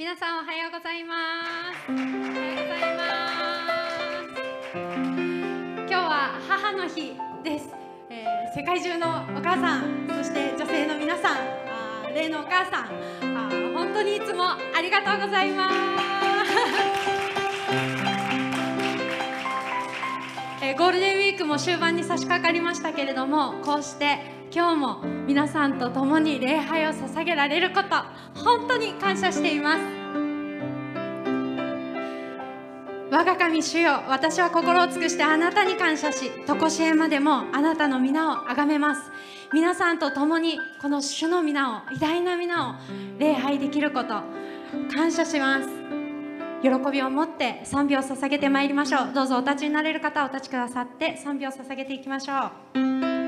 皆さんおはようございます。おはようございます。今日は母の日です、えー世界中のお母さんそして女性の皆さんあ例のお母さんあ本当にいつもありがとうございます。えーゴールデンウィークも終盤に差し掛かりましたけれどもこうして今日も皆さんと共に礼拝を捧げられること本当に感謝しています。我が神主よ私は心を尽くしてあなたに感謝し常しえまでもあなたの皆を崇めます。皆さんと共にこの主の皆を偉大な皆を礼拝できること感謝します。喜びを持って賛美を捧げてまいりましょう。どうぞお立ちになれる方お立ちくださって賛美を捧げていきましょう。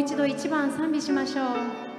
一度一番賛美しましょう。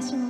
私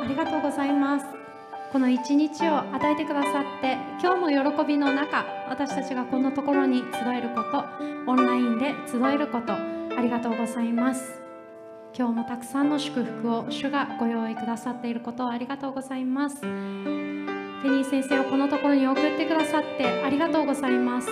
ありがとうございます。この一日を与えてくださって今日も喜びの中私たちがこのところに集えることオンラインで集えることありがとうございます。今日もたくさんの祝福を主がご用意くださっていることをありがとうございます。ペニー先生をこのところに送ってくださってありがとうございます。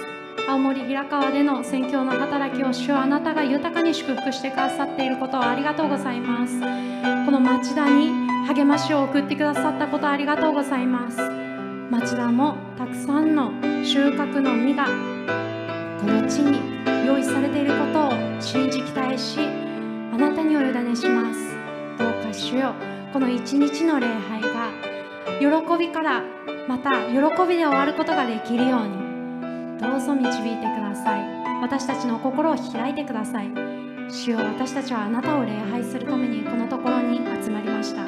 青森平川での宣教の働きを主はあなたが豊かに祝福してくださっていることをありがとうございます。この町田に励ましを送ってくださったことありがとうございます。町田もたくさんの収穫の実がこの地に用意されていることを信じ期待しあなたにお委ねします。どうか主よこの一日の礼拝が喜びからまた喜びで終わることができるように。どうぞ導いてください。私たちの心を開いてください。主よ私たちはあなたを礼拝するためにこのところに集まりました。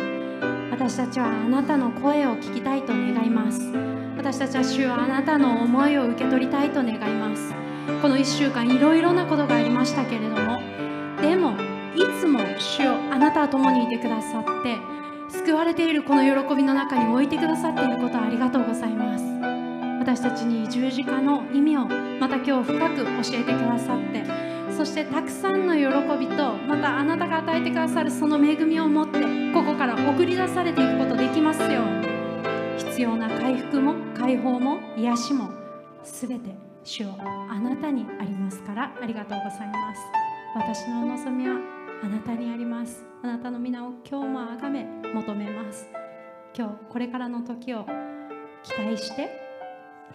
私たちはあなたの声を聞きたいと願います。私たちは主よあなたの思いを受け取りたいと願います。この1週間いろいろなことがありましたけれどもでもいつも主よあなたは共にいてくださって救われているこの喜びの中に置いてくださっていることありがとうございます。私たちに十字架の意味をまた今日深く教えてくださってそしてたくさんの喜びとまたあなたが与えてくださるその恵みを持ってここから送り出されていくことできますように。必要な回復も解放も癒しも全て主よあなたにありますからありがとうございます。私の望みはあなたにあります。あなたの皆を今日もあがめ求めます。今日これからの時を期待して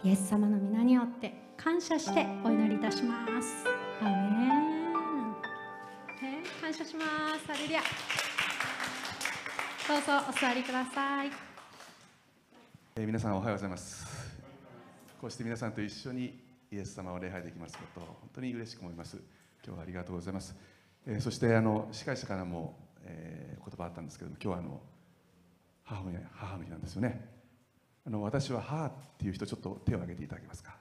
イエス様の皆によって感謝してお祈りいたします。アメン、感謝します。ハレルヤどうぞお座りください。えー皆さんおはようございます。こうして皆さんと一緒にイエス様を礼拝できますことを本当に嬉しく思います。今日はありがとうございます、えーそしてあの司会者からも、えー言葉あったんですけども今日はあの母の日母の日なんですよね。あの私は母っていう人ちょっと手を挙げていただけますか？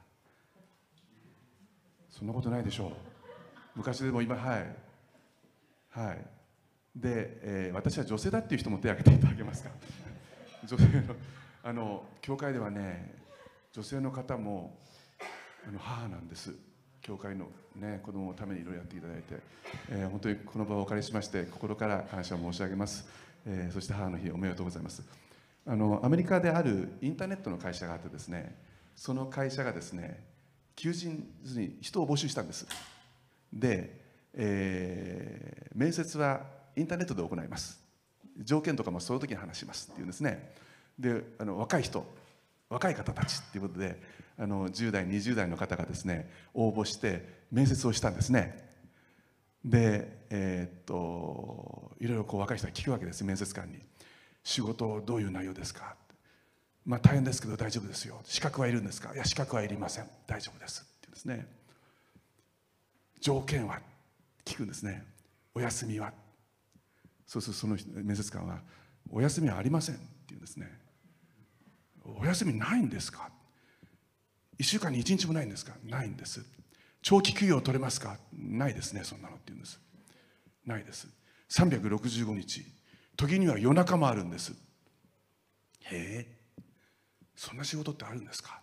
そんなことないでしょう。昔でも今はい。はい。で、えー私は女性だっていう人も手を挙げていただけますか？女性のあの教会ではね女性の方もあの母なんです。教会の、ね、子供のためにいろいろやっていただいて、えー本当にこの場をお借りしまして心から感謝を申し上げます、えーそして母の日おめでとうございます。あのアメリカであるインターネットの会社があってですねその会社がですね求人要するに人を募集したんです。で、えー面接はインターネットで行います。条件とかもその時に話しますっていうんですね。であの若い人若い方たちっていうことであの10代20代の方がですね応募して面接をしたんですね。でえーっといろいろこう若い人が聞くわけです面接官に。仕事どういう内容ですか？まあ大変ですけど大丈夫ですよ。資格はいるんですか？いや資格はいりません。大丈夫ですって言うんですね。条件は聞くんですね。お休みは。そうするとその面接官は「お休みはありません」って言うんですね「お休みないんですか?」「1週間に1日もないんですか?」「ないんです」「長期休養取れますか?」「ないですねそんなの」って言うんです「ないです」365日。時には夜中もあるんです。へえ。そんな仕事ってあるんですか？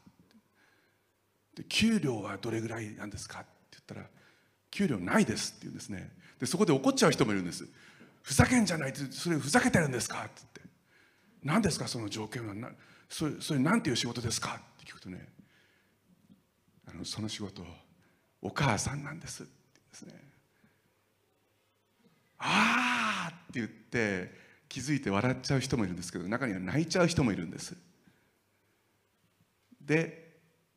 で給料はどれぐらいなんですか？って言ったら給料ないですって言うんですね。でそこで怒っちゃう人もいるんです。ふざけんじゃないってそれふざけてるんですかって言って。何ですかその条件は。なそれそれなんていう仕事ですかって聞くとねあのその仕事お母さんなんですってですね。ああって言って気づいて笑っちゃう人もいるんですけど中には泣いちゃう人もいるんです。で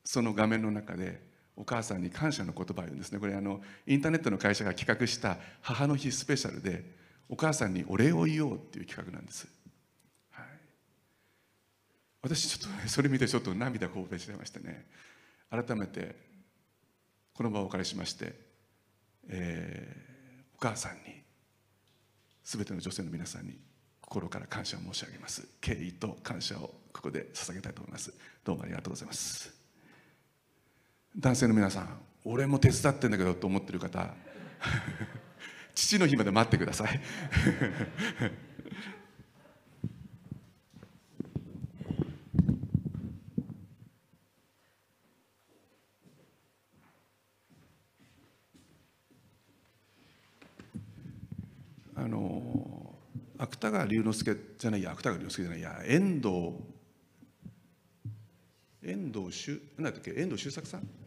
その画面の中でお母さんに感謝の言葉を言うんですね。これあのインターネットの会社が企画した母の日スペシャルでお母さんにお礼を言おうっていう企画なんです、はい、私ちょっとねそれ見てちょっと涙こぼれちゃいましてね。改めてこの場をお借りしまして、えーお母さんに全ての女性の皆さんに心から感謝を申し上げます。敬意と感謝をここで捧げたいと思います。どうもありがとうございます。男性の皆さん俺も手伝ってんだけどと思ってる方 父の日まで待ってください。あの芥川龍之介じゃないや芥川龍之介じゃないや遠藤遠藤周何だっけ遠藤周作さん？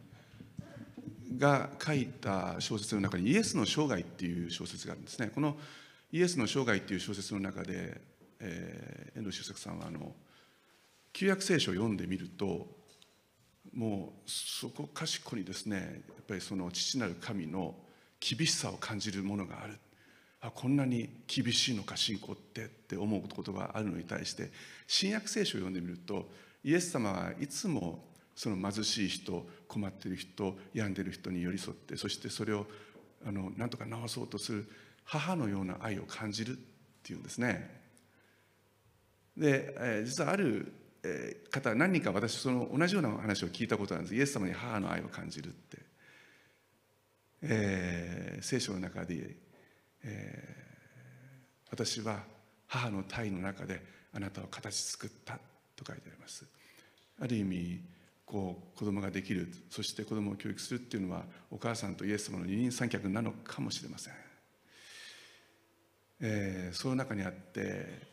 が書いた小説の中に「イエスの生涯」っていう小説があるんですね。この「イエスの生涯」っていう小説の中で、えー、遠藤周作さんはあの旧約聖書を読んでみるともうそこかしこにですねやっぱりその父なる神の厳しさを感じるものがあるあこんなに厳しいのか信仰ってって思うことがあるのに対して新約聖書を読んでみるとイエス様はいつもその貧しい人困っている人病んでいる人に寄り添ってそしてそれをあの何とか治そうとする母のような愛を感じるっていうんですね。で、えー、実はある方何人か私その同じような話を聞いたことなんです。イエス様に母の愛を感じるって、えー、聖書の中で、えー、私は母の体の中であなたを形作ったと書いてあります。ある意味こう子供ができるそして子供を教育するっていうのはお母さんとイエス様の二人三脚なのかもしれません、えー、その中にあって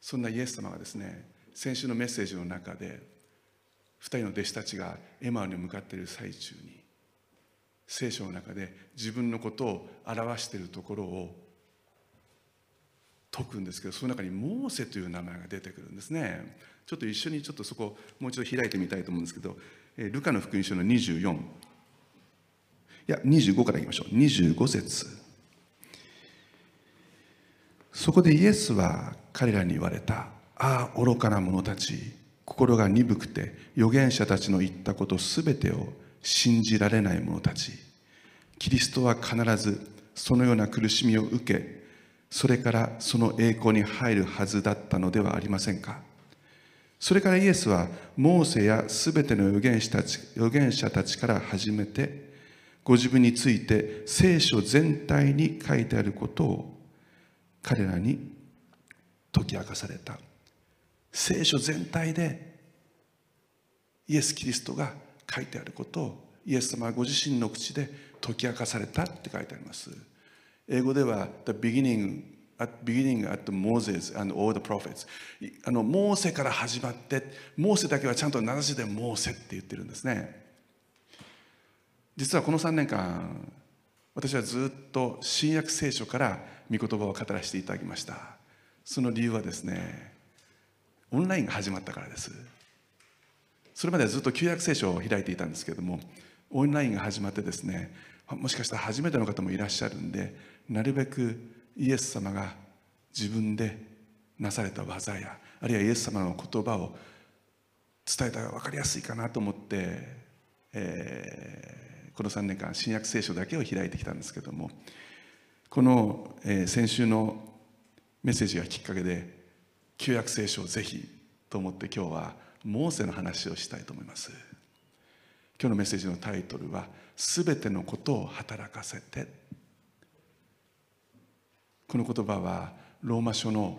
そんなイエス様がですね先週のメッセージの中で2人の弟子たちがエマに向かっている最中に聖書の中で自分のことを表しているところを解くんですけどその中にモーセという名前が出てくるんですね。ちょっと一緒にちょっとそこもう一度開いてみたいと思うんですけどえルカの福音書の24いや25からいきましょう。25節。そこでイエスは彼らに言われた。ああ愚かな者たち。心が鈍くて預言者たちの言ったことすべてを信じられない者たち。キリストは必ずそのような苦しみを受けそれからその栄光に入るはずだったのではありませんか？それからイエスはモーセやすべての預言者たち預言者たちから始めてご自分について聖書全体に書いてあることを彼らに解き明かされた聖書全体でイエス・キリストが書いてあることをイエス様はご自身の口で解き明かされたって書いてあります。英語では The beginning at beginning at Moses and all the prophets. あのモーセから始まってモーセだけはちゃんと名指しでモーセって言ってるんですね。実はこの3年間私はずっと新約聖書から御言葉を語らせていただきました。その理由はですねオンラインが始まったからです。それまではずっと旧約聖書を開いていたんですけれどもオンラインが始まってですねもしかしたら初めての方もいらっしゃるんでなるべくイエス様が自分でなされた技やあるいはイエス様の言葉を伝えたら分かりやすいかなと思って、えー、この3年間新約聖書だけを開いてきたんですけどもこの、えー、先週のメッセージがきっかけで旧約聖書をぜひと思って今日はモーセの話をしたいと思います。今日のメッセージのタイトルは「すべてのことを働かせて」この言葉はローマ書の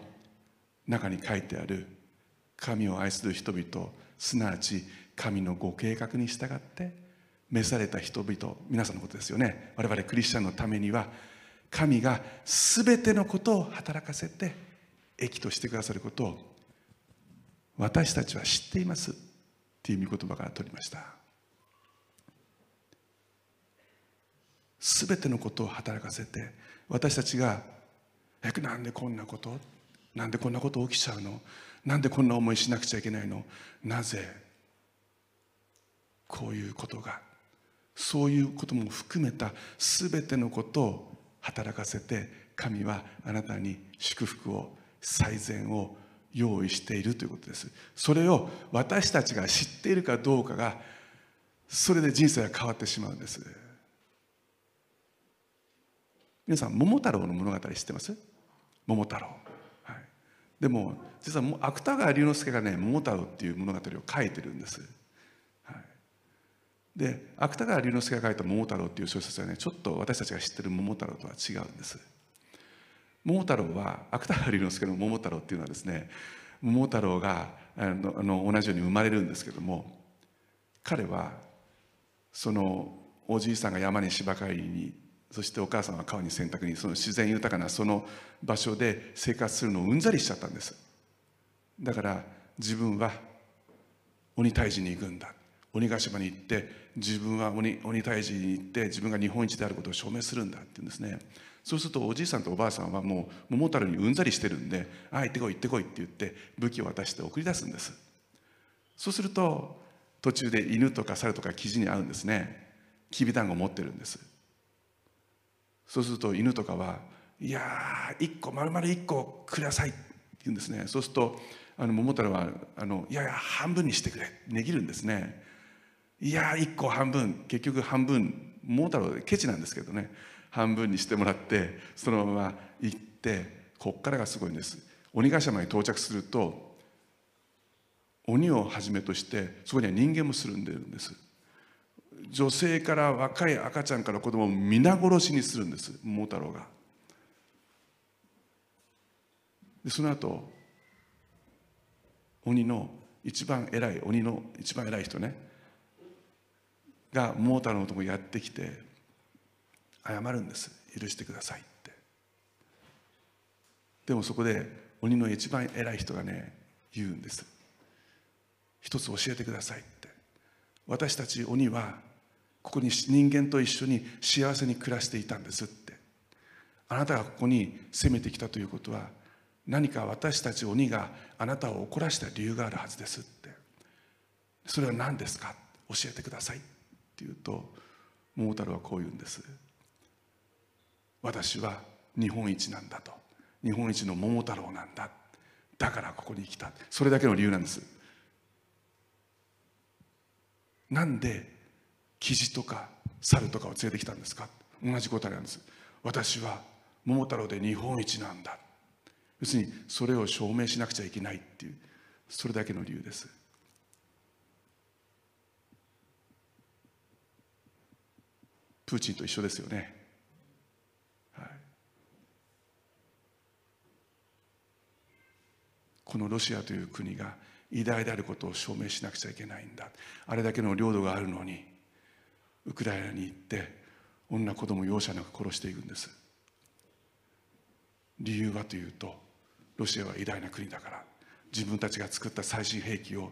中に書いてある神を愛する人々すなわち神のご計画に従って召された人々皆さんのことですよね。我々クリスチャンのためには神が全てのことを働かせて益としてくださることを私たちは知っています。っていう御言葉から取りました。全てのことを働かせて私たちが「えなんでこんなこと？なんでこんなこと起きちゃうの？なんでこんな思いしなくちゃいけないの？なぜ？こういうことが。そういうことも含めた全てのことを働かせて神はあなたに祝福を最善を用意しているということです。それを私たちが知っているかどうかがそれで人生が変わってしまうんです。皆さん桃太郎の物語知ってます？桃太郎、はい、でも実は芥川龍之介がね桃太郎っていう物語を書いてるんです、はい、で芥川龍之介が書いた桃太郎っていう小説はねちょっと私たちが知ってる桃太郎とは違うんです。桃太郎は芥川龍之介の桃太郎っていうのはですね桃太郎があのあの同じように生まれるんですけども彼はそのおじいさんが山に芝刈りにそしてお母さんは川に洗濯にその自然豊かなその場所で生活するのをうんざりしちゃったんです。だから自分は鬼退治に行くんだ。鬼ヶ島に行って自分は鬼鬼退治に行って自分が日本一であることを証明するんだって言うんですね。そうするとおじいさんとおばあさんはもう桃太郎にうんざりしてるんで「ああ行ってこい行ってこい」って言って武器を渡して送り出すんです。そうすると途中で犬とか猿とか生地に合うんですね。きびだんご持ってるんです。そうすると犬とかは「いやー1個丸々1個ください」って言うんですね。そうするとあの桃太郎はあの「いやいや半分にしてくれ」値切るんですね。いや1個半分結局半分桃太郎ケチなんですけどね。半分にしてもらってそのまま行ってこっからがすごいんです。鬼ヶ島に到着すると鬼をはじめとしてそこには人間も住んでるんです。女性から若い赤ちゃんから子供を皆殺しにするんです桃太郎が。でその後鬼の一番偉い鬼の一番偉い人ねが桃太郎のとこやってきて謝るんです。許してくださいって。でもそこで鬼の一番偉い人がね言うんです。一つ教えてくださいって。私たち鬼はここに人間と一緒に幸せに暮らしていたんですって。あなたがここに攻めてきたということは何か私たち鬼があなたを怒らした理由があるはずですって。それは何ですか？教えてくださいって言うと桃太郎はこう言うんです。私は日本一なんだと。日本一の桃太郎なんだ。だからここに来た。それだけの理由なんです。なんでキジとか猿とかを連れてきたんですか？同じ答えなんです。私は桃太郎で日本一なんだ。要するにそれを証明しなくちゃいけないっていうそれだけの理由です。プーチンと一緒ですよね、はい、このロシアという国が偉大であることを証明しなくちゃいけないんだ。あれだけの領土があるのにウクライナに行って女子供容赦なく殺していくんです。理由はというとロシアは偉大な国だから自分たちが作った最新兵器を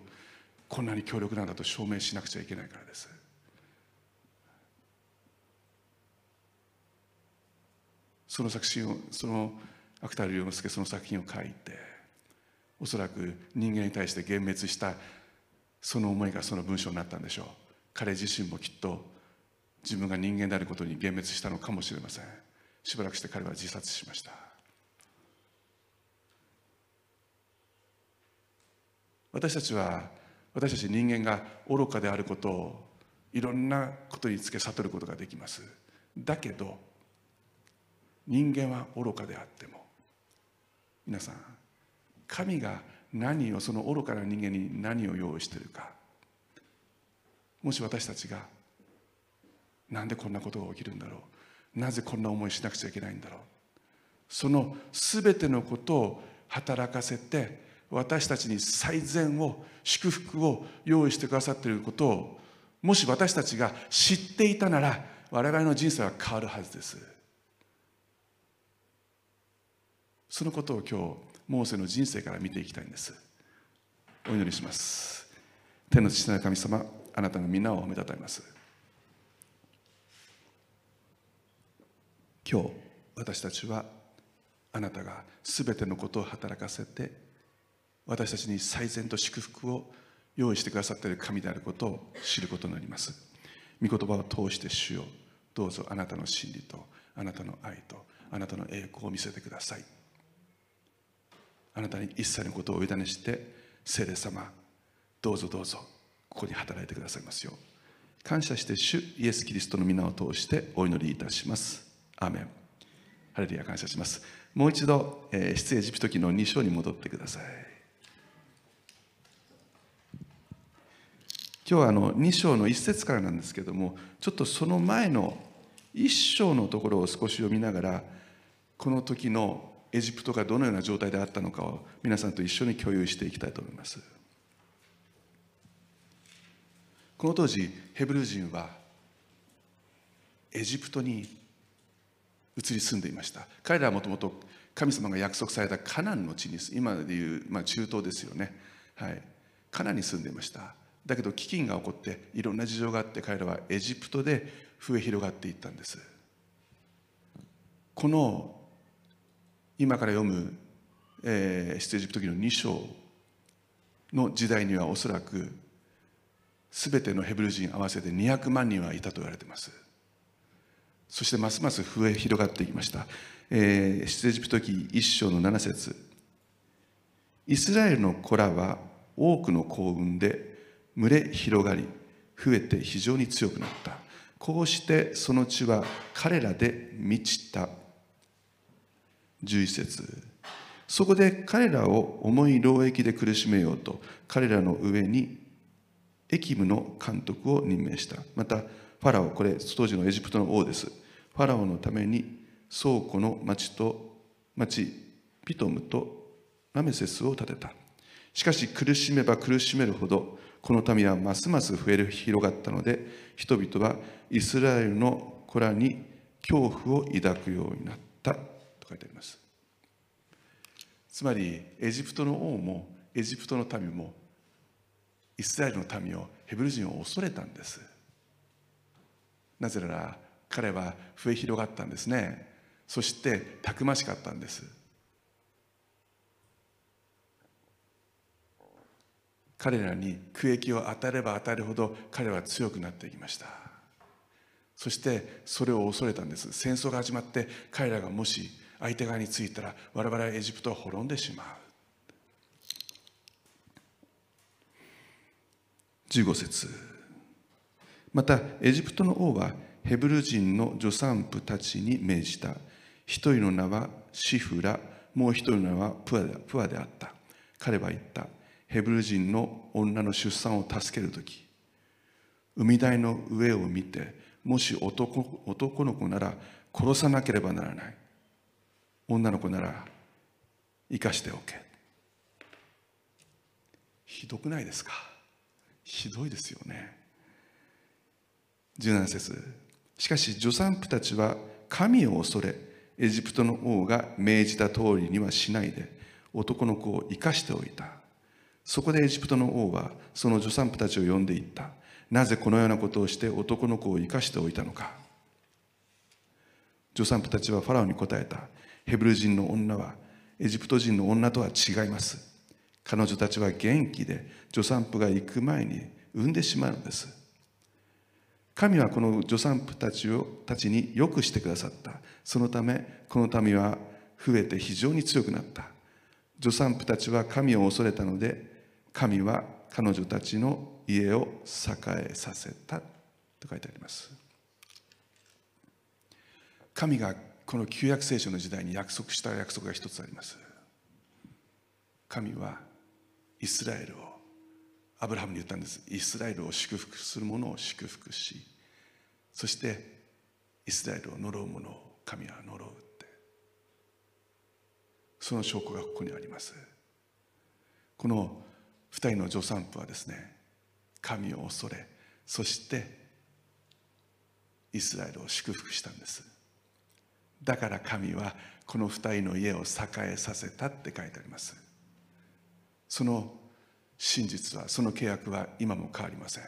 こんなに強力なんだと証明しなくちゃいけないからです。その作品をその芥川龍之介その作品を書いておそらく人間に対して幻滅したその思いがその文章になったんでしょう。彼自身もきっと自分が人間であることに幻滅したのかもしれません。しばらくして彼は自殺しました。私たちは私たち人間が愚かであることをいろんなことにつけ悟ることができます。だけど人間は愚かであっても皆さん神が何をその愚かな人間に何を用意しているかもし私たちがなんでこんなことが起きるんだろう？なぜこんな思いしなくちゃいけないんだろう？その全てのことを働かせて私たちに最善を祝福を用意してくださっていることをもし私たちが知っていたなら我々の人生は変わるはずです。そのことを今日モーセの人生から見ていきたいんです。お祈りします。天の父なる神様あなたの皆を褒めたたえます。今日私たちはあなたが全てのことを働かせて私たちに最善と祝福を用意してくださっている神であることを知ることになります。御言葉を通して主よどうぞあなたの真理とあなたの愛とあなたの栄光を見せてください。あなたに一切のことをお委ねして聖霊様どうぞどうぞここに働いてくださいますよ感謝して主イエス・キリストの皆を通してお祈りいたします。アメン。ハレルヤ感謝します。もう一度、えー、出エジプト記の2章に戻ってください。今日はあの2章の1節からなんですけどもちょっとその前の1章のところを少し読みながらこの時のエジプトがどのような状態であったのかを皆さんと一緒に共有していきたいと思います。この当時ヘブル人はエジプトに移り住んでいました。彼らはもともと神様が約束されたカナンの地に今でいう、まあ、中東ですよね、はい、カナンに住んでいました。だけど飢饉が起こっていろんな事情があって彼らはエジプトで増え広がっていったんです。この今から読む、えー、出エジプト記の2章の時代にはおそらく全てのヘブル人合わせて200万人はいたと言われています。そしてますます増え広がっていきました、えー、出エジプト記1章の7節。イスラエルの子らは多くの幸運で群れ広がり増えて非常に強くなった。こうしてその地は彼らで満ちた。11節。そこで彼らを重い労役で苦しめようと彼らの上に駅務の監督を任命した。またファラオこれ当時のエジプトの王です。ファラオのために倉庫の町と町ピトムとラメセスを建てた。しかし苦しめば苦しめるほどこの民はますます増える広がったので人々はイスラエルの子らに恐怖を抱くようになった。と書いてあります。つまりエジプトの王もエジプトの民もイスラエルの民をヘブル人を恐れたんです。なぜなら彼は増え広がったんですね。そしてたくましかったんです。彼らに区域を与えれば与えるほど彼は強くなっていきました。そしてそれを恐れたんです。戦争が始まって彼らがもし相手側についたら我々はエジプトは滅んでしまう。15節。またエジプトの王はヘブル人の助産婦たちに命じた。一人の名はシフラ。もう一人の名はプアであった。彼は言った。ヘブル人の女の出産を助ける時。海台の上を見てもし男男の子なら殺さなければならない。女の子なら生かしておけ。ひどくないですか？ひどいですよね。17節。しかし助産婦たちは神を恐れエジプトの王が命じた通りにはしないで男の子を生かしておいた。そこでエジプトの王はその助産婦たちを呼んでいった。なぜこのようなことをして男の子を生かしておいたのか。助産婦たちはファラオに答えた。ヘブル人の女はエジプト人の女とは違います。彼女たちは元気で助産婦が行く前に産んでしまうのです。神はこの助産婦たちをたちによくしてくださった。そのためこの民は増えて非常に強くなった。助産婦たちは神を恐れたので神は彼女たちの家を栄えさせた。と書いてあります。神がこの旧約聖書の時代に約束した約束が一つあります。神はイスラエルをアブラハムに言ったんです。イスラエルを祝福する者を祝福しそしてイスラエルを呪う者を神は呪うって。その証拠がここにあります。この二人の助産婦はですね神を恐れそしてイスラエルを祝福したんです。だから神はこの二人の家を栄えさせたって書いてあります。その真実はその契約は今も変わりません。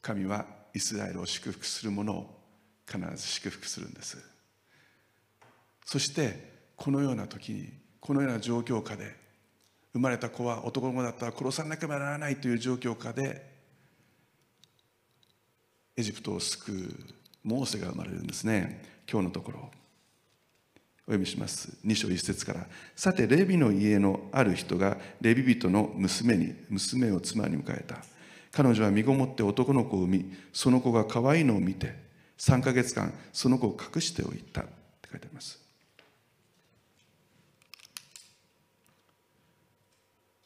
神はイスラエルを祝福する者を必ず祝福するんです。そしてこのような時にこのような状況下で生まれた子は男の子だったら殺さなければならないという状況下でエジプトを救うモーセが生まれるんですね。今日のところ。お読みします。2章1節から。さてレビの家のある人がレビ人の娘に娘を妻に迎えた。彼女は身ごもって男の子を産みその子が可愛いのを見て3ヶ月間その子を隠しておいた。って書いてあります。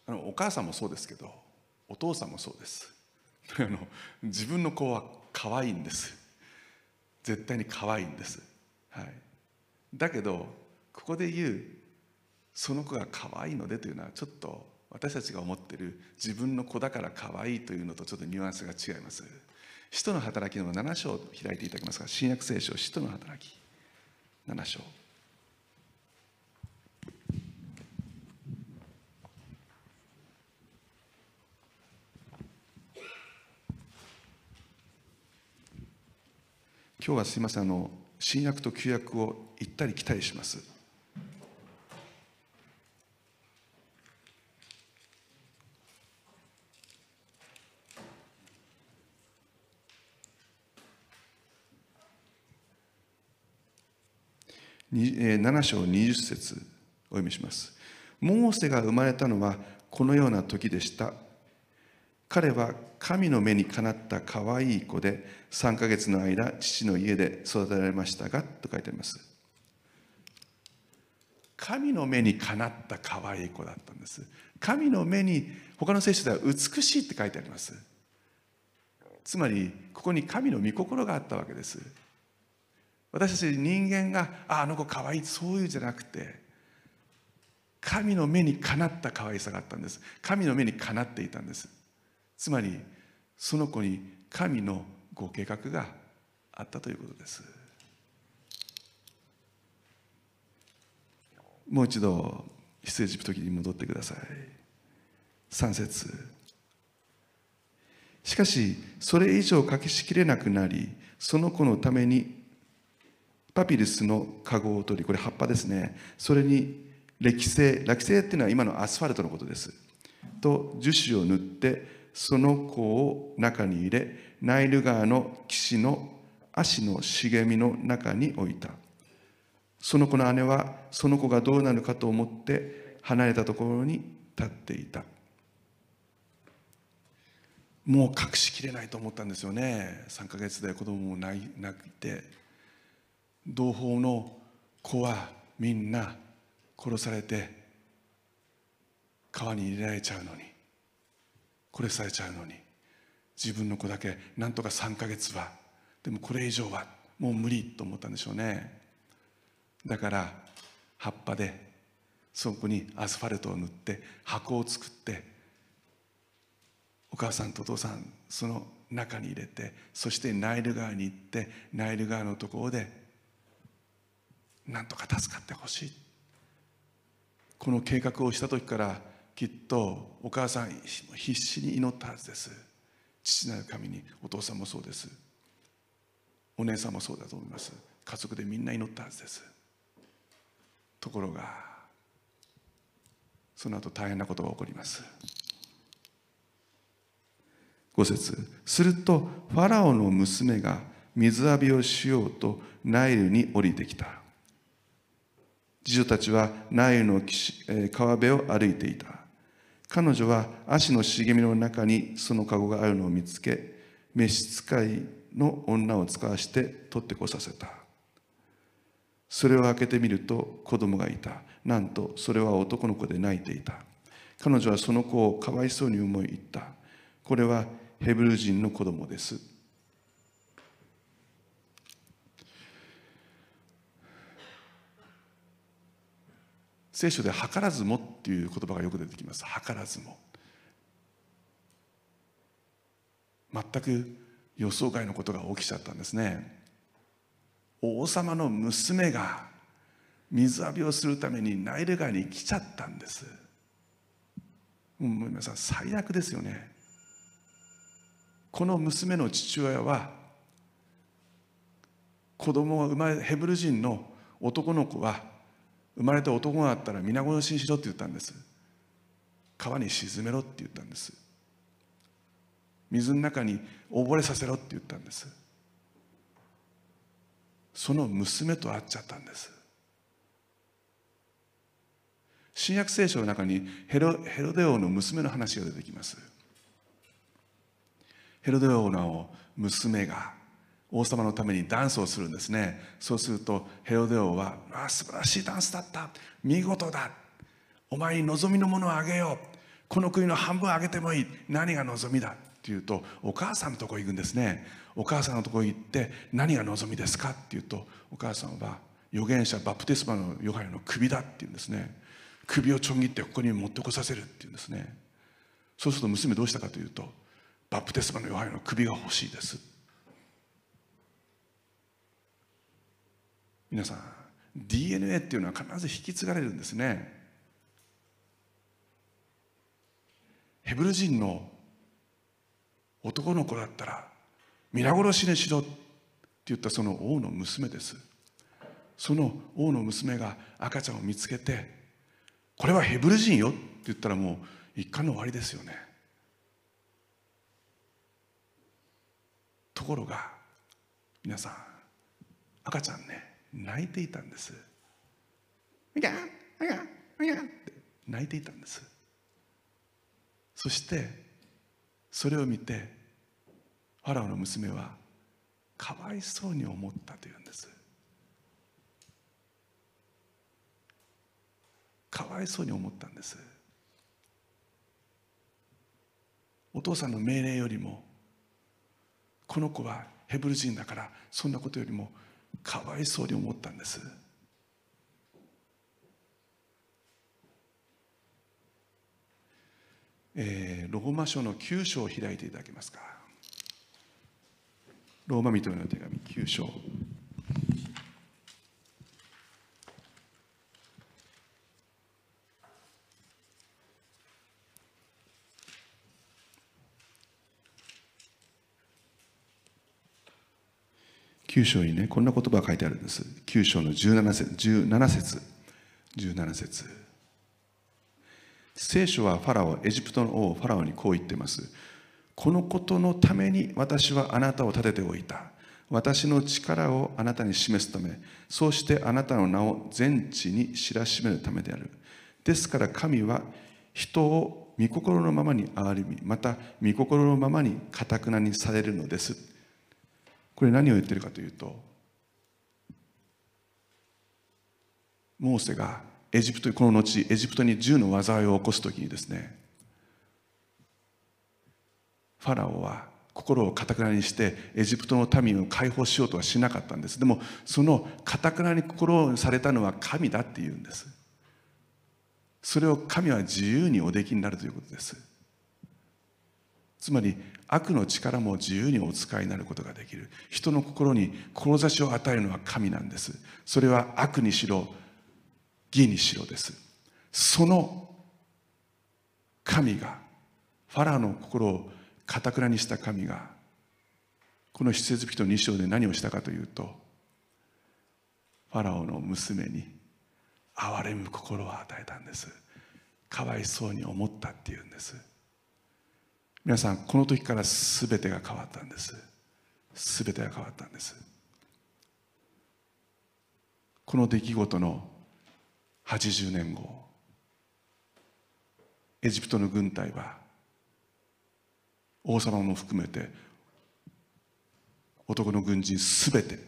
あのお母さんもそうですけどお父さんもそうです。あの自分の子は可愛いんです。絶対に可愛いんです、はい、だけどここで言うその子が可愛いのでというのはちょっと私たちが思ってる自分の子だから可愛いというのとちょっとニュアンスが違います。使徒の働きの7章を開いていただけますか？新約聖書使徒の働き。7章。今日はすいませんあの新約と旧約を行ったり来たりします。にえー7章20節お読みします。モーセが生まれたのはこのような時でした。彼は神の目にかなった可愛い子で3ヶ月の間父の家で育てられましたがと書いてあります。神の目にかなった可愛い子だったんです。神の目に他の聖書では美しいって書いてあります。つまりここに神の御心があったわけです。私たち人間がああの子可愛いそういうじゃなくて神の目にかなった可愛さがあったんです。神の目にかなっていたんです。つまりその子に神のご計画があったということです。もう一度出エジプト記に戻ってください。3節。しかしそれ以上書きしきれなくなりその子のためにパピルスの籠を取りこれ葉っぱですね。それに歴製歴製っていうのは今のアスファルトのことです。と樹脂を塗ってその子を中に入れナイル川の岸の足の茂みの中に置いた。その子の姉はその子がどうなるかと思って離れたところに立っていた。もう隠しきれないと思ったんですよね。3ヶ月で子供も泣いて。同胞の子はみんな殺されて川に入れられちゃうのに。殺されちゃうのに。自分の子だけなんとか3ヶ月は。でもこれ以上はもう無理と思ったんでしょうね。だから葉っぱでそこにアスファルトを塗って箱を作ってお母さんとお父さんその中に入れてそしてナイル川に行ってナイル川のところでなんとか助かってほしい。この計画をした時からきっとお母さん必死に祈ったはずです。父なる神にお父さんもそうです。お姉さんもそうだと思います。家族でみんな祈ったはずです。ところがその後大変なことが起こります。5節。するとファラオの娘が水浴びをしようとナイルに降りてきた。次女たちはナイルの川辺を歩いていた。彼女は足の茂みの中にその籠があるのを見つけ召使いの女を使わして取ってこさせた。それを開けてみると子供がいた。なんとそれは男の子で泣いていた。彼女はその子をかわいそうに思い言った。これはヘブル人の子供です。聖書で図らずもっていう言葉がよく出てきます。図らずも。全く予想外のことが起きちゃったんですね。王様の娘が水浴びをするためにナイル川に来ちゃったんです。もう皆さん最悪ですよね。この娘の父親は子供が生まれヘブル人の男の子は生まれた男があったら皆殺しにしろって言ったんです。川に沈めろって言ったんです。水の中に溺れさせろって言ったんです。その娘と会っちゃったんです。新約聖書の中にヘロヘロデ王の娘の話が出てきます。ヘロデ王の娘が王様のためにダンスをするんですね。そうするとヘロデ王は「あ素晴らしいダンスだった。見事だ。お前に望みのものをあげよう。この国の半分あげてもいい。何が望みだ」って言うとお母さんのとこ行くんですね。お母さんのとこ行って何が望みですか？って言うとお母さんは預言者バプテスマのヨハネの首だって言うんですね。首をちょん切ってここに持ってこさせるって言うんですね。そうすると娘どうしたかというとバプテスマのヨハネの首が欲しいですって皆さん DNA っていうのは必ず引き継がれるんですね。ヘブル人の男の子だったら皆殺しにしろって言ったその王の娘です。その王の娘が赤ちゃんを見つけてこれはヘブル人よって言ったらもう一貫の終わりですよね。ところが皆さん赤ちゃんね泣いていたんですいやいやいやって。泣いていたんです。そしてそれを見てファラオの娘はかわいそうに思ったというんです。かわいそうに思ったんです。お父さんの命令よりもこの子はヘブル人だからそんなことよりもかわいそうに思ったんです。えー、ローマ書の9章を開いていただけますか。ローマ人への手紙9章。9章にねこんな言葉が書いてあるんです。9章の17節17節。17節。聖書はファラオエジプトの王ファラオにこう言ってます。このことのために私はあなたを立てておいた。私の力をあなたに示すためそうしてあなたの名を全地に知らしめるためである。ですから神は人を御心のままに憐れみまた御心のままにかたくなにされるのです。これ何を言ってるかというとモーセがエジプトこの後エジプトに銃の災いを起こす時にですねファラオは心をかたくなにしてエジプトの民を解放しようとはしなかったんです。でもそのかたくなに心をされたのは神だっていうんです。それを神は自由におできになるということです。つまり悪の力も自由にお使いになることができる。人の心に志を与えるのは神なんです。それは悪にしろ義にしろです。その神がファラーの心をかたくなにした神がこの出エジプト2章で何をしたかというとファラオの娘に憐れむ心を与えたんです。かわいそうに思ったっていうんです。皆さんこの時から全てが変わったんです。全てが変わったんです。この出来事の80年後エジプトの軍隊は王様も含めて男の軍人すべて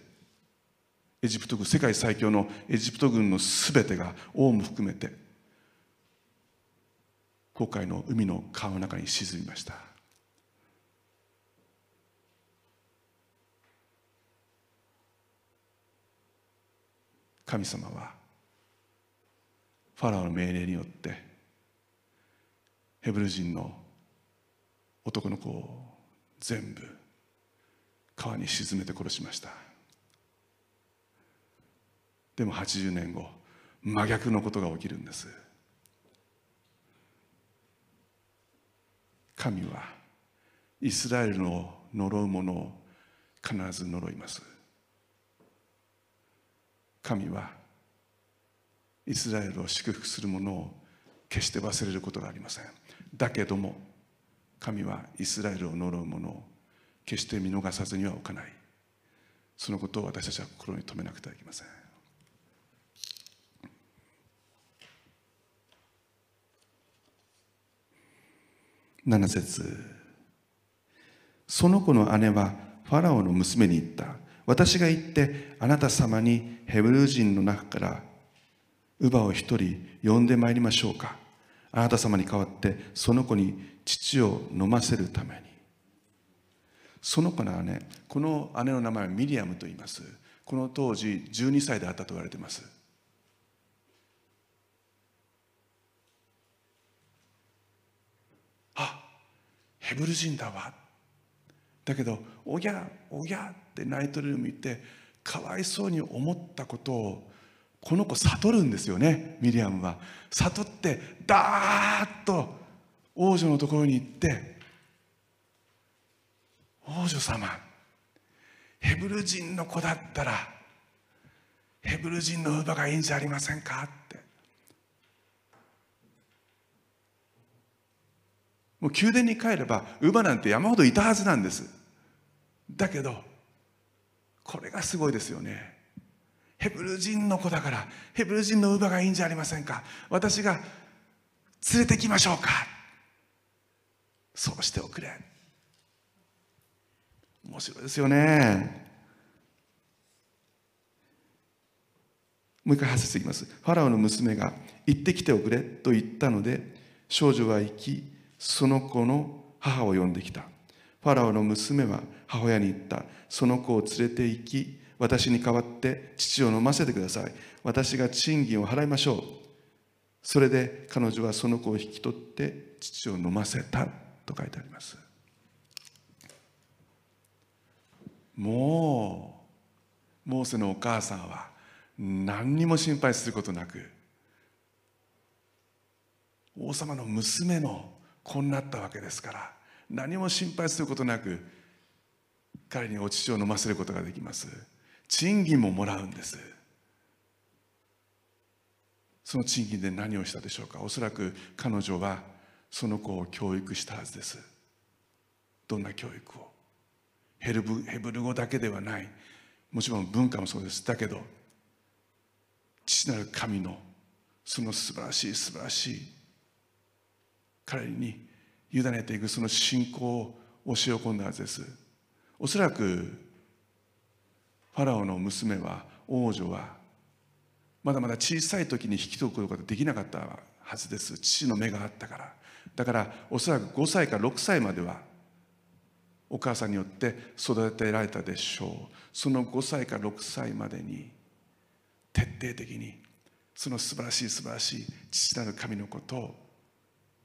エジプト軍世界最強のエジプト軍のすべてが王も含めて紅海の海の川の中に沈みました。神様はファラオの命令によってヘブル人の男の子を全部川に沈めて殺しました。でも80年後真逆のことが起きるんです。神はイスラエルの呪う者を必ず呪います。神はイスラエルを祝福する者を決して忘れることがありません。だけども神はイスラエルを呪う者を決して見逃さずには置かない。そのことを私たちは心に留めなくてはいけません。7節。その子の姉はファラオの娘に言った。私が行ってあなた様にヘブル人の中から乳母を一人呼んでまいりましょうか。あなた様に代わってその子に父を飲ませるために。その子の姉この姉の名前はミリアムと言います。この当時12歳であったと言われていますあヘブル人だわ。だけど「おやおや」ってナイトルーム行ってかわいそうに思ったことをこの子悟るんですよねミリアムは。悟ってダーッと王女のところに行って王女様ヘブル人の子だったらヘブル人の乳母がいいんじゃありませんかってもう宮殿に帰れば乳母なんて山ほどいたはずなんです。だけどこれがすごいですよね。ヘブル人の子だからヘブル人の乳母がいいんじゃありませんか。私が連れてきましょうか。そうしておくれ。面白いですよね。もう一回発節いきます。ファラオの娘が行ってきておくれと言ったので少女は行きその子の母を呼んできた。ファラオの娘は母親に言った。その子を連れて行き私に代わって父を飲ませてください。私が賃金を払いましょう。それで彼女はその子を引き取って父を飲ませた。と書いてあります。もうモーセのお母さんは何にも心配することなく王様の娘の子になったわけですから何も心配することなく彼にお乳を飲ませることができます。賃金ももらうんです。その賃金で何をしたでしょうか。おそらく彼女はその子を教育したはずです。どんな教育を。ヘルブヘブル語だけではない。もちろん文化もそうです。だけど父なる神のその素晴らしい素晴らしい彼に委ねていくその信仰を教え込んだはずです。おそらくファラオの娘は王女はまだまだ小さい時に引き取ることができなかったはずです。父の目があったから。だからおそらく5歳か6歳まではお母さんによって育てられたでしょう。その5歳か6歳までに徹底的にその素晴らしい素晴らしい父なる神のことを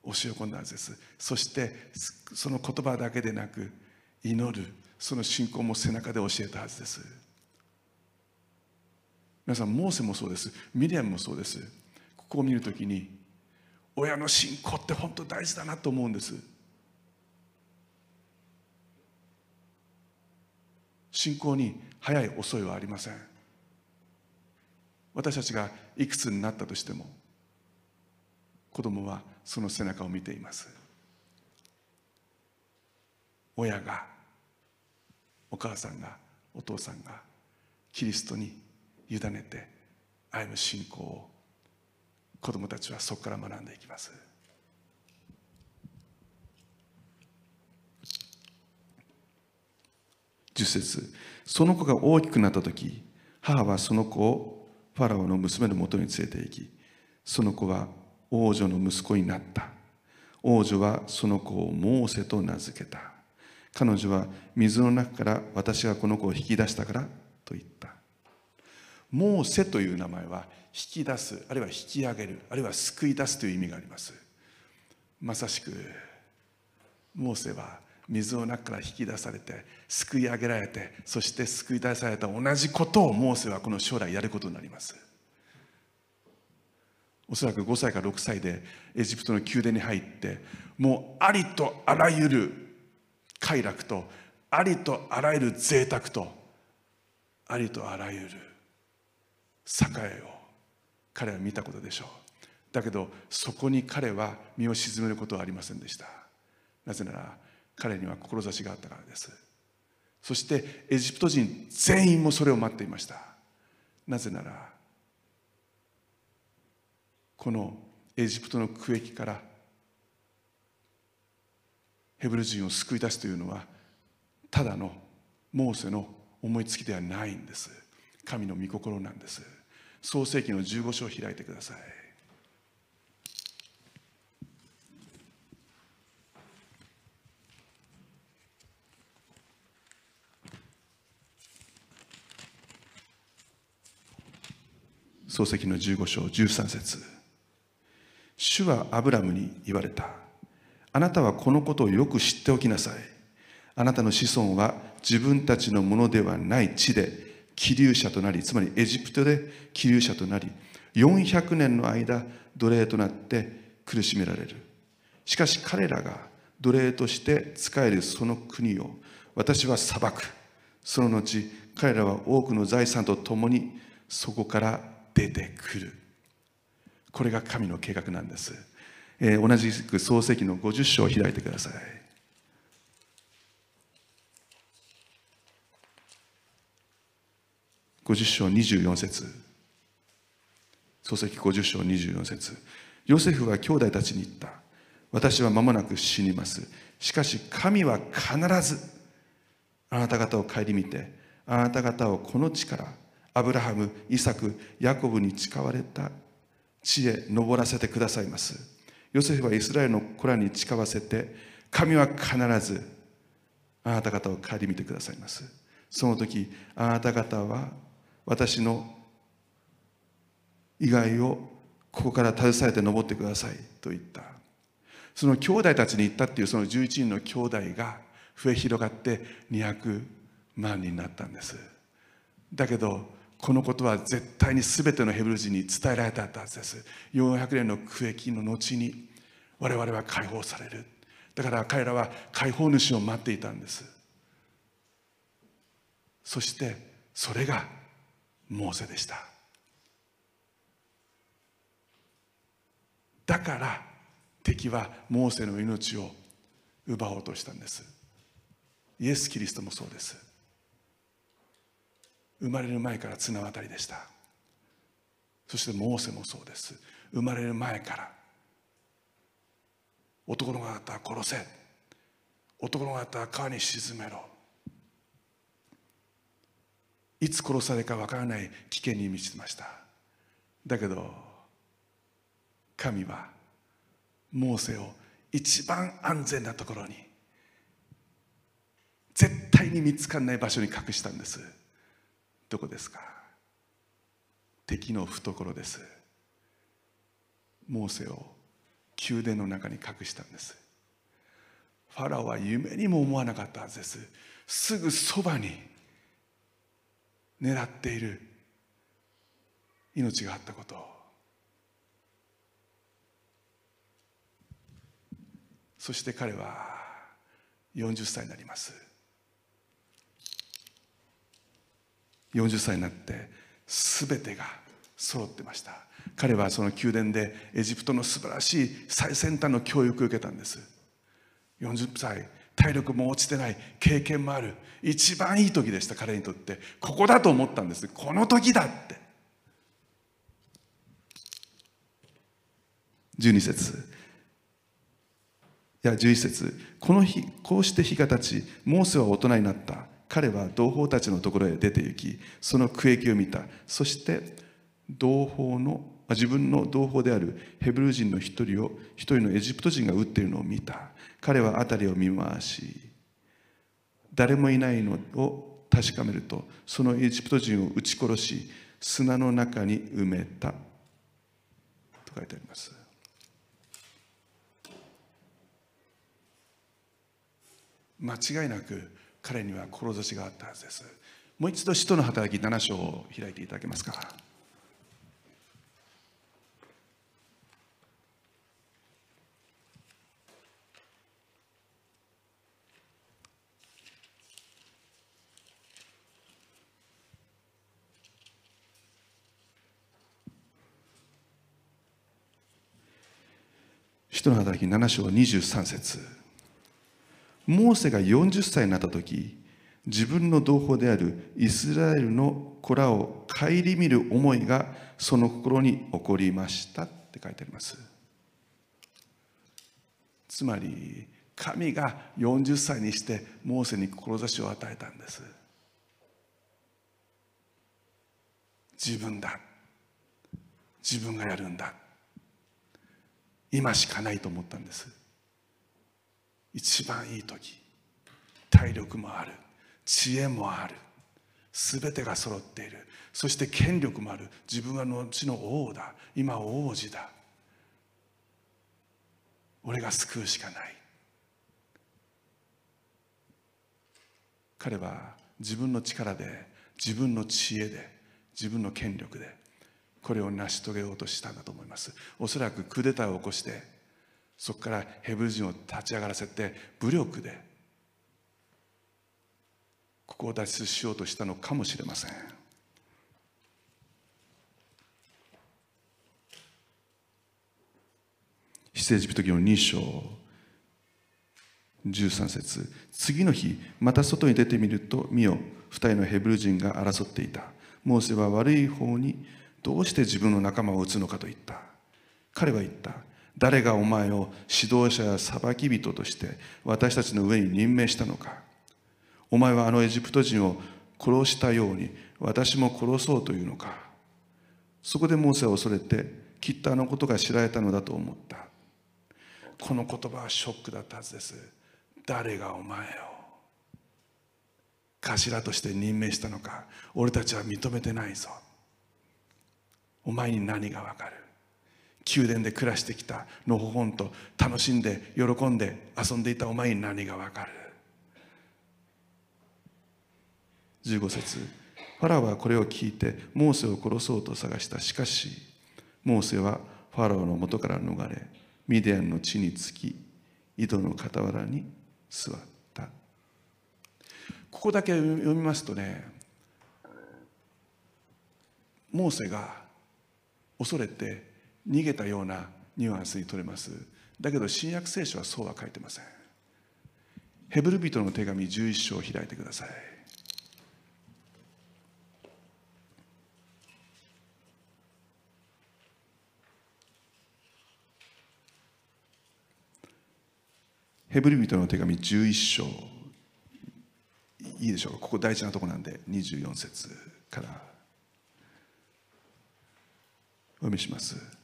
教え込んだはずです。そしてその言葉だけでなく祈る。その信仰も背中で教えたはずです。皆さんモーセもそうです。ミリアムもそうです。ここを見るときに親の信仰って本当大事だなと思うんです。信仰に早い遅いはありません。私たちがいくつになったとしても子供はその背中を見ています。親がお母さんがお父さんがキリストに委ねて歩む信仰を子供たちはそこから学んでいきます。10節その子が大きくなった時母はその子をファラオの娘のもとに連れて行きその子は王女の息子になった。王女はその子をモーセと名付けた。彼女は水の中から私がこの子を引き出したからと言った。モーセという名前は引き出すあるいは引き上げるあるいは救い出すという意味があります。まさしくモーセは水の中から引き出されて救い上げられてそして救い出された同じことをモーセはこの将来やることになります。おそらく5歳か6歳でエジプトの宮殿に入ってもうありとあらゆる快楽とありとあらゆる贅沢とありとあらゆる栄えを彼は見たことでしょう。だけどそこに彼は身を沈めることはありませんでした。なぜなら彼には志があったからです。そしてエジプト人全員もそれを待っていました。なぜならこのエジプトの区域からヘブル人を救い出すというのはただのモーセの思いつきではないんです。神の御心なんです。創世紀の15章を開いてください。創世紀の15章13節。主はアブラムに言われた。あなたはこのことをよく知っておきなさい。あなたの子孫は自分たちのものではない地で気流者となりつまりエジプトで気流者となり400年の間奴隷となって苦しめられる。しかし彼らが奴隷として仕えるその国を私は裁く。その後彼らは多くの財産とともにそこから出てくる。これが神の計画なんです、えー、同じく創世記の50章を開いてください。50章24節。創世記50章24節。ヨセフは兄弟たちに言った。私は間もなく死にます。しかし神は必ずあなた方を顧みてあなた方をこの地からアブラハム、イサク、ヤコブに誓われた地へ登らせてくださいます。ヨセフはイスラエルの子らに誓わせて、神は必ずあなた方を顧みてくださいます。その時、あなた方は私の以外をここから携えて登ってくださいと言った。その兄弟たちに言ったっていうその11人の兄弟が増え広がって200万人になったんです。だけどこのことは絶対に全てのヘブル人に伝えられたはずです。400年の区域の後に我々は解放される。だから彼らは解放主を待っていたんです。そしてそれがモーセでした。だから敵はモーセの命を奪おうとしたんです。イエス・キリストもそうです。生まれる前から綱渡りでした。そしてモーセもそうです。生まれる前から男の子だったら殺せ。男の子だったら川に沈めろ。いつ殺されるかわからない危険に満ちてました。だけど神はモーセを一番安全なところに絶対に見つからない場所に隠したんです。どこですか？敵の懐です。モーセを宮殿の中に隠したんです。ファラオは夢にも思わなかったはずです。すぐそばに狙っている。命があったこと。そして彼は40歳になります。40歳になって全てが揃ってました。彼はその宮殿でエジプトの素晴らしい最先端の教育を受けたんです。40歳体力も落ちてない経験もある。一番いい時でした。彼にとって。ここだと思ったんです。この時だって。12節。いや11節。この日こうして日が経ちモーセは大人になった。彼は同胞たちのところへ出て行きその区域を見た。そして同胞の自分の同胞であるヘブル人の一人を一人のエジプト人が撃っているのを見た。彼は辺りを見回し誰もいないのを確かめるとそのエジプト人を撃ち殺し砂の中に埋めた。と書いてあります。間違いなく彼には志があったはずです。もう一度使徒の働き7章を開いていただけますか。使徒の働き7章23節。モーセが40歳になった時自分の同胞であるイスラエルの子らを顧みる思いがその心に起こりましたって書いてあります。つまり神が40歳にしてモーセに志を与えたんです。自分だ。自分がやるんだ。今しかないと思ったんです。一番いい時。体力もある。知恵もある。全てが揃っている。そして権力もある。自分は後の王だ。今王子だ。俺が救うしかない。彼は自分の力で自分の知恵で自分の権力でこれを成し遂げようとしたんだと思います。おそらくクーデターを起こしてそこからヘブル人を立ち上がらせて武力でここを脱出しようとしたのかもしれません。出エジプト記の2章13節。次の日また外に出てみると見よ二人のヘブル人が争っていた。モーセは悪い方にどうして自分の仲間を撃つのかと言った。彼は言った。誰がお前を指導者や裁き人として私たちの上に任命したのか。お前はあのエジプト人を殺したように私も殺そうというのか。そこでモーセは恐れてきっとあのことが知られたのだと思った。この言葉はショックだったはずです。誰がお前を頭として任命したのか。俺たちは認めてないぞ。お前に何がわかる？宮殿で暮らしてきたのほほんと楽しんで喜んで遊んでいたお前に何がわかる？15節。ファラオはこれを聞いてモーセを殺そうと探した。しかしモーセはファラオの元から逃れミディアンの地につき井戸の傍らに座った。ここだけ読みますとねモーセが恐れて逃げたようなニュアンスに取れます。だけど新約聖書はそうは書いてません。ヘブル人の手紙11章を開いてください。ヘブル人の手紙11章。いいでしょうか？ここ大事なとこなんで。24節から。お読みします。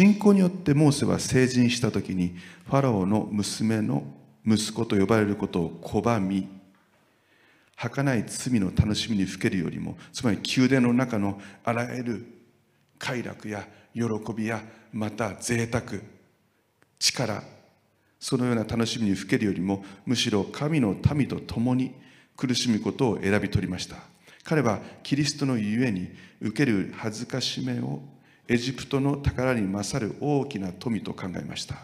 信仰によってモーセは成人した時にファラオの娘の息子と呼ばれることを拒み儚い罪の楽しみにふけるよりもつまり宮殿の中のあらゆる快楽や喜びやまた贅沢力そのような楽しみにふけるよりもむしろ神の民と共に苦しむことを選び取りました。彼はキリストのゆえに受ける恥ずかしめをエジプトの宝に勝る大きな富と考えました。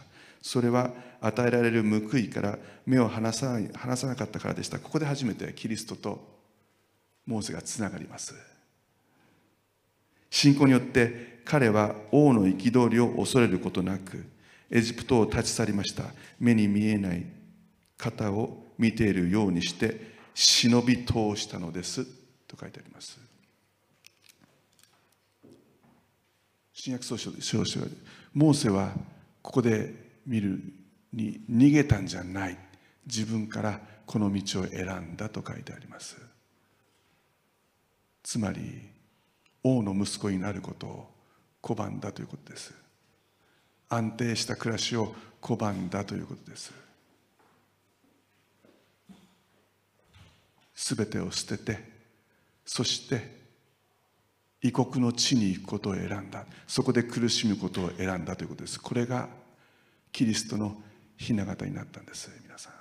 それは与えられる報いから目を離さない離さなかったからでした。ここで初めてキリストとモーセがつながります。信仰によって彼は王の憤りを恐れることなくエジプトを立ち去りました。目に見えない方を見ているようにして忍び通したのです。と書いてあります。新約聖書でモーセはここで見るに逃げたんじゃない。自分からこの道を選んだと書いてあります。つまり王の息子になることを拒んだということです。安定した暮らしを拒んだということです。すべてを捨ててそして異国の地に行くことを選んだ。そこで苦しむことを選んだということです。これがキリストの雛形になったんです。皆さん。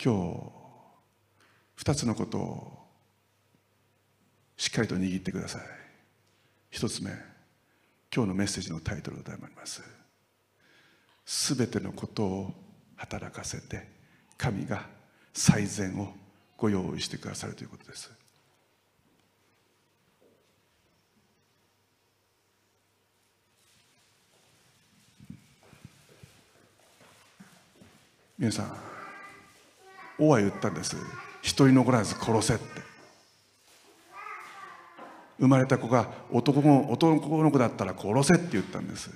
今日二つのことをしっかりと握ってください。一つ目今日のメッセージのタイトルであります。すべてのことを働かせて神が最善をご用意してくださるということです。皆さん王は言ったんです。一人残らず殺せって。生まれた子が男の男の子だったら殺せって言ったんです。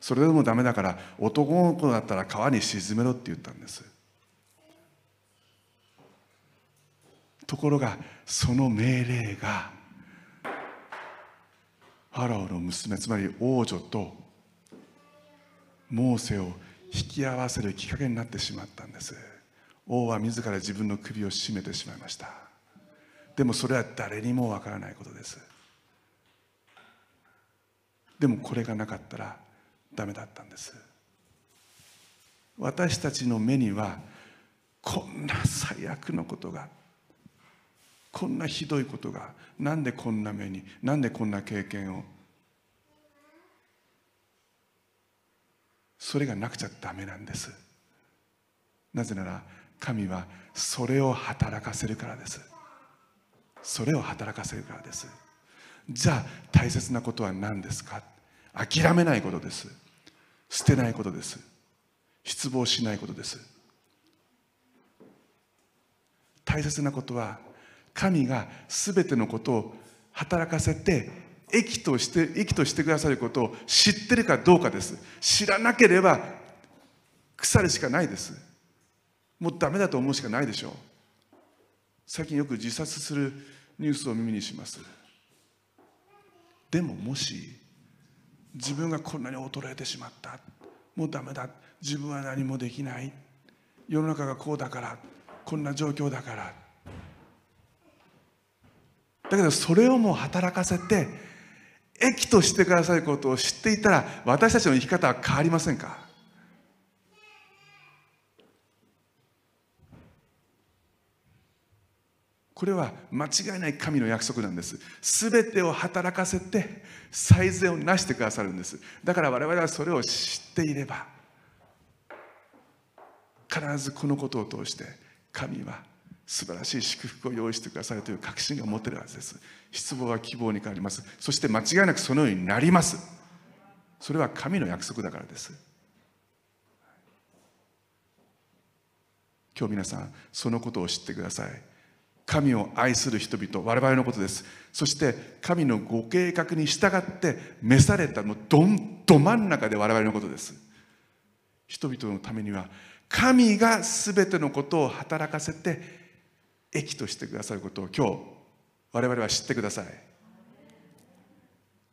それでもダメだから男の子だったら川に沈めろって言ったんです。ところがその命令がファラオの娘つまり王女とモーセを引き合わせるきっかけになってしまったんです。王は自ら自分の首を絞めてしまいました。でもそれは誰にもわからないことです。でもこれがなかったらダメだったんです。私たちの目にはこんな最悪のことがこんなひどいことがなんでこんな目になんでこんな経験を？それがなくちゃダメなんです。なぜなら神はそれを働かせるからです。それを働かせるからです。じゃあ大切なことは何ですか？諦めないことです。捨てないことです。失望しないことです。大切なことは神が全てのことを働かせて益として益としてくださることを知ってるかどうかです。知らなければ腐るしかないです。もうダメだと思うしかないでしょう。最近よく自殺するニュースを耳にします。でももし自分がこんなに衰えてしまった。もうダメだ。自分は何もできない。世の中がこうだから。こんな状況だから。だけどそれをもう働かせて益としてくださることを知っていたら私たちの生き方は変わりませんか？これは間違いない神の約束なんです。全てを働かせて最善をなしてくださるんです。だから我々はそれを知っていれば必ずこのことを通して神は素晴らしい祝福を用意してくださるという確信が持てるはずです。失望は希望に変わります。そして間違いなくそのようになります。それは神の約束だからです。今日皆さんそのことを知ってください。神を愛する人々我々のことです。そして神のご計画に従って召されたもうどんど真ん中で我々のことです。人々のためには神が全てのことを働かせて益としてくださることを今日我々は知ってください。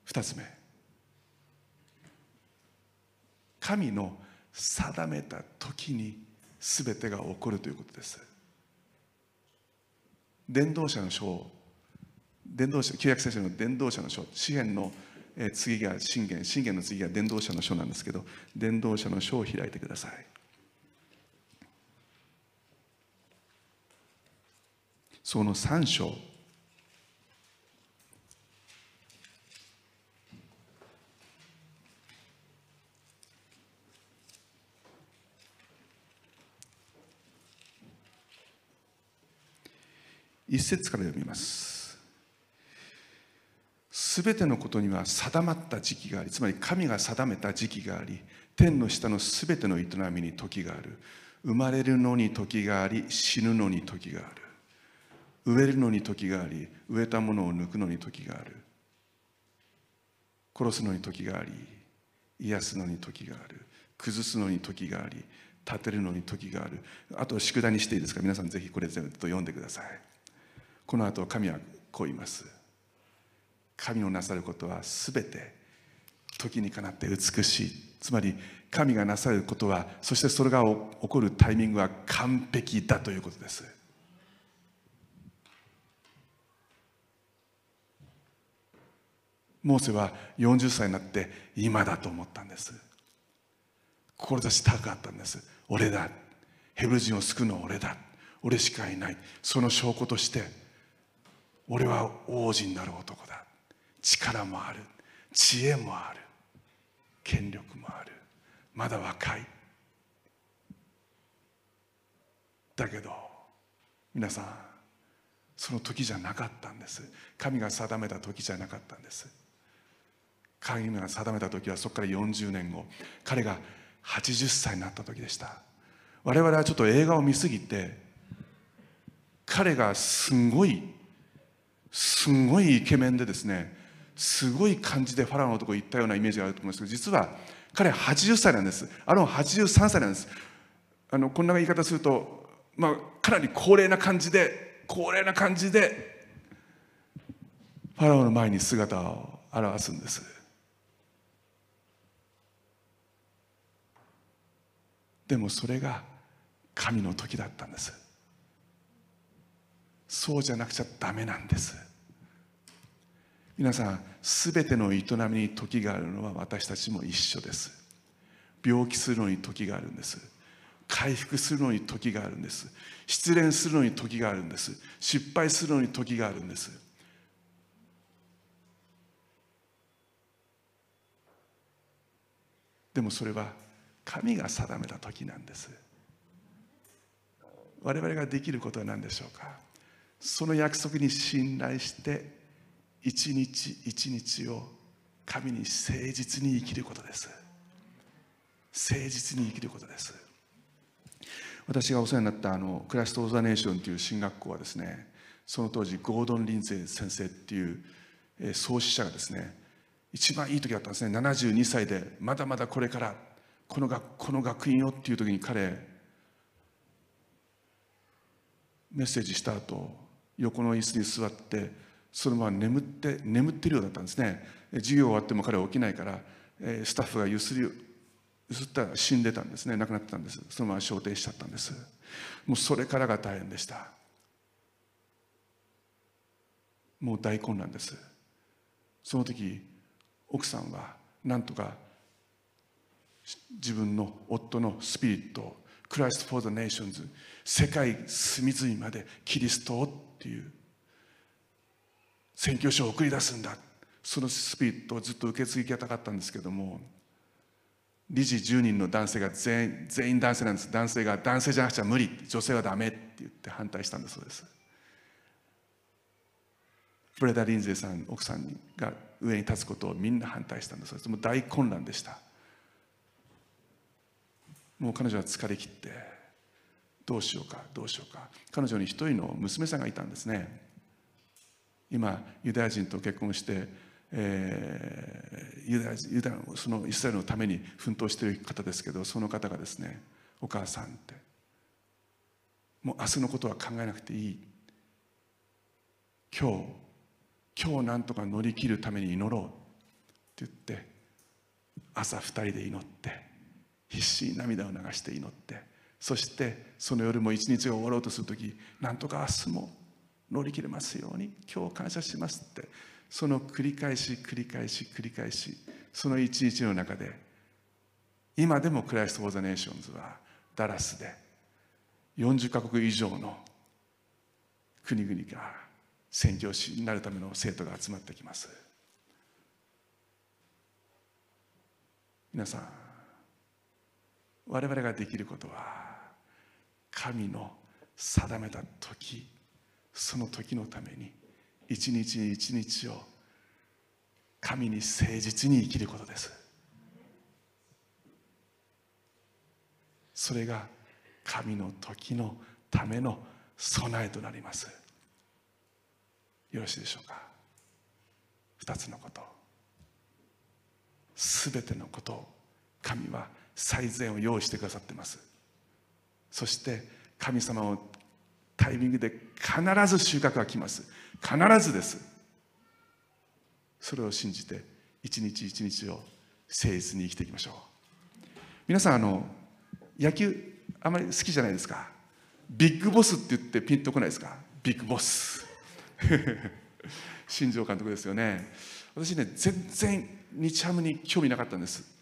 二つ目。神の定めた時に全てが起こるということです。伝道者の書伝道者旧約聖書の伝道者の書詩篇の次が信玄信玄の次が伝道者の書なんですけど伝道者の書を開いてください。その3章。一節から読みます。すべてのことには定まった時期がありつまり神が定めた時期があり天の下のすべての営みに時がある。生まれるのに時があり死ぬのに時がある。植えるのに時があり植えたものを抜くのに時がある。殺すのに時があり癒すのに時がある。崩すのに時があり立てるのに時がある。あと宿題にしていいですか？皆さんぜひこれ全部読んでください。この後神はこう言います。神のなさることは全て時にかなって美しい。つまり神がなさることはそしてそれが起こるタイミングは完璧だということです。モーセは40歳になって今だと思ったんです。志高かったんです。俺だ。ヘブル人を救うのは俺だ。俺しかいない。その証拠として俺は王子になる男だ。力もある。知恵もある。権力もある。まだ若い。だけど皆さんその時じゃなかったんです。神が定めた時じゃなかったんです。神が定めた時はそこから40年後彼が80歳になった時でした。我々はちょっと映画を見すぎて彼がすごいすごいイケメンでですねすごい感じでファラオのとこ行ったようなイメージがあると思うんですけど実は彼80歳なんです。あの83歳なんです。あのこんな言い方すると、まあ、かなり高齢な感じで高齢な感じでファラオの前に姿を現すんです。でもそれが神の時だったんです。そうじゃなくちゃダメなんです。皆さん全ての営みに時があるのは私たちも一緒です。病気するのに時があるんです。回復するのに時があるんです。失恋するのに時があるんです。失敗するのに時があるんです。でもそれは神が定めた時なんです。我々ができることは何でしょうか？その約束に信頼して一日一日を神に誠実に生きることです。誠実に生きることです。私がお世話になったあのクラスト・オーザ・ネーションという進学校はですねその当時ゴードン・リンゼー先生っていう、えー、創始者がですね一番いい時だったんですね。72歳でまだまだこれからこの学この学院をっていう時に彼メッセージした後横の椅子に座ってそのまま眠って眠ってるようだったんですね。授業終わっても彼は起きないからスタッフがゆすりゆすったら死んでたんですね。亡くなってたんです。そのまま昇天しちゃったんです。もうそれからが大変でした。もう大混乱です。その時奥さんはなんとか自分の夫のスピリットを Christ for the Nations 世界隅々までキリストをっていう宣教師を送り出すんだ。そのスピリットをずっと受け継ぎたかったんですけども理事10人の男性が全員男性なんです。男性が男性じゃなくちゃ無理。女性はダメって言って反対したんだそうです。ブレダ・リンゼーさん奥さんが上に立つことをみんな反対したんだそうです。もう大混乱でした。もう彼女は疲れ切ってどうしようかどうしようか。彼女に一人の娘さんがいたんですね。今ユダヤ人と結婚して、えー、ユダヤユダそのイスラエルのために奮闘している方ですけどその方がですねお母さんってもう明日のことは考えなくていい。今日今日なんとか乗り切るために祈ろうって言って朝二人で祈って必死に涙を流して祈ってそしてその夜も一日が終わろうとする時なんとか明日も乗り切れますように今日感謝しますってその繰り返し繰り返し繰り返しその一日の中で今でも Christ for the Nations はダラスで40カ国以上の国々が宣教師になるための生徒が集まってきます。皆さん我々ができることは神の定めた時その時のために一日一日を神に誠実に生きることです。それが神の時のための備えとなります。よろしいでしょうか？二つのこと。すべてのことを神は最善を用意してくださってます。そして神様をタイミングで必ず収穫が来ます。必ずです。それを信じて一日一日を誠実に生きていきましょう。皆さんあの野球あまり好きじゃないですか。ビッグボスって言ってピンとこないですか？ビッグボス。新庄監督ですよね。私ね全然日ハムに興味なかったんです。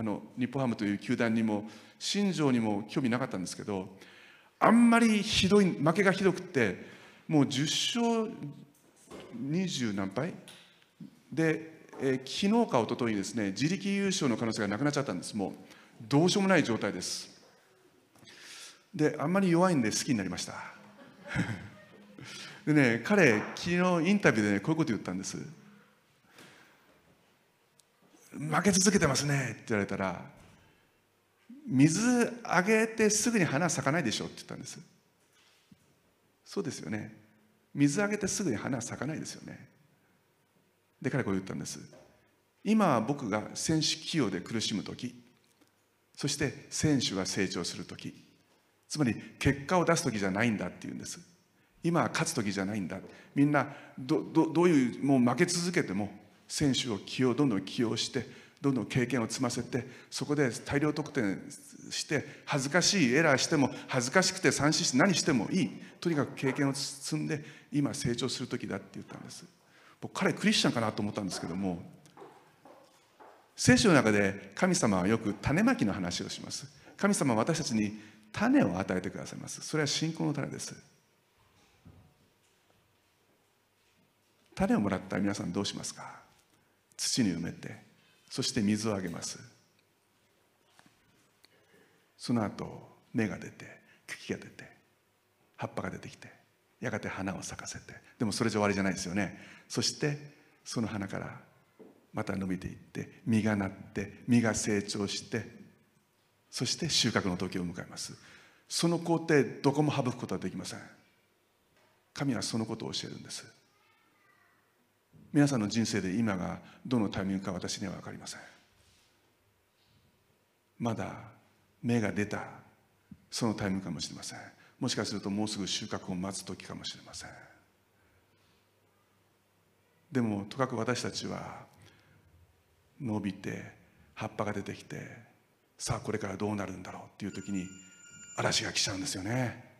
あの日本ハムという球団にも新庄にも興味なかったんですけどあんまりひどい負けがひどくってもう10勝20何敗？で、えー、昨日か一昨日ですね自力優勝の可能性がなくなっちゃったんです。もうどうしようもない状態です。であんまり弱いんで好きになりました。でね彼昨日インタビューでねこういうこと言ったんです。負け続けてますねって言われたら水あげてすぐに花咲かないでしょって言ったんです。そうですよね水あげてすぐに花咲かないですよねで彼こう言ったんです今は僕が選手起用で苦しむ時そして選手が成長する時つまり結果を出す時じゃないんだっていうんです今は勝つ時じゃないんだみんなどどどういうもう負け続けても選手を起用どんどん起用してどんどん経験を積ませてそこで大量得点して恥ずかしいエラーしても恥ずかしくて三振して何してもいい。とにかく経験を積んで今成長する時だって言ったんです。僕彼クリスチャンかなと思ったんですけども聖書の中で神様はよく種まきの話をします。神様は私たちに種を与えてくださいます。それは信仰の種です。種をもらったら皆さんどうしますか？土に埋めてそして水をあげます。その後芽が出て茎が出て葉っぱが出てきてやがて花を咲かせてでもそれじゃ終わりじゃないですよね。そしてその花からまた伸びていって実がなって実が成長してそして収穫の時を迎えます。その工程どこも省くことはできません。神はそのことを教えるんです。皆さんの人生で今がどのタイミングか私には分かりません。まだ芽が出たそのタイミングかもしれません。もしかするともうすぐ収穫を待つ時かもしれません。でもとかく私たちは伸びて葉っぱが出てきてさあこれからどうなるんだろうっていう時に嵐が来ちゃうんですよね。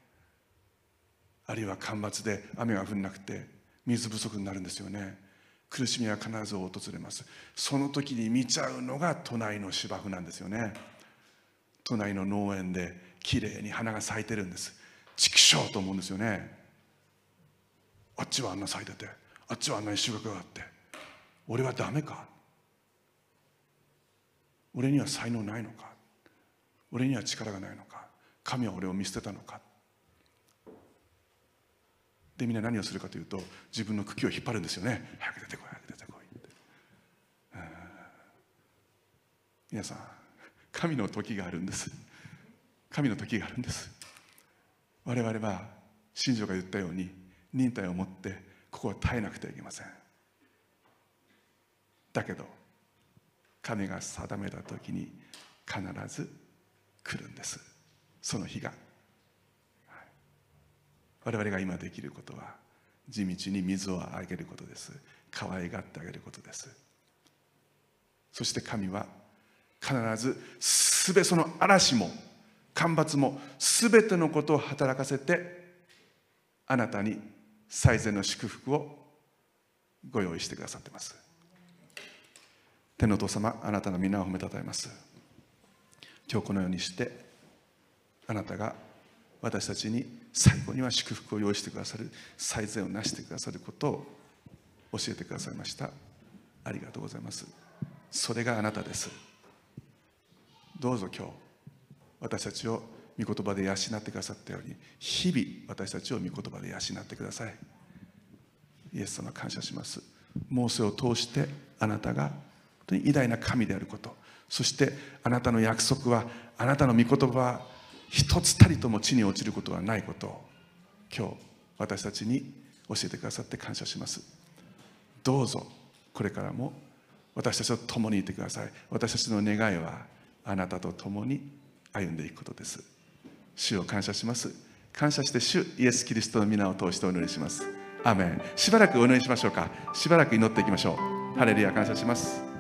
あるいは干ばつで雨が降んなくて水不足になるんですよね。苦しみは必ず訪れます。その時に見ちゃうのが隣の芝生なんですよね。隣の農園できれいに花が咲いてるんです。畜生と思うんですよね。あっちはあんな咲いててあっちはあんなに収穫があって俺はダメか？俺には才能ないのか？俺には力がないのか？神は俺を見捨てたのか？でみんな何をするかというと自分の茎を引っ張るんですよね。早く出てこい早く出てこいって。皆さん神の時があるんです。神の時があるんです。我々は信条が言ったように忍耐を持ってここは耐えなくてはいけません。だけど神が定めた時に必ず来るんです。その日が、我々が今できることは地道に水をあげることです。可愛がってあげることです。そして神は必ず全てその嵐も干ばつも全てのことを働かせてあなたに最善の祝福をご用意してくださってます。天のお父様あなたの皆を褒めたたえます。今日このようにしてあなたが私たちに最後には祝福を用意してくださる最善を成してくださることを教えてくださいました。ありがとうございます。それがあなたです。どうぞ今日私たちを御言葉で養ってくださったように日々私たちを御言葉で養ってください。イエス様感謝します。モーセを通してあなたが本当に偉大な神であること。そしてあなたの約束はあなたの御言葉は一つたりとも地に落ちることはないことを今日私たちに教えてくださって感謝します。どうぞこれからも私たちと共にいてください。私たちの願いはあなたと共に歩んでいくことです。主を感謝します。感謝して主イエス・キリストの皆を通してお祈りします。アメン。しばらくお祈りしましょうか。しばらく祈っていきましょう。ハレルヤ感謝します。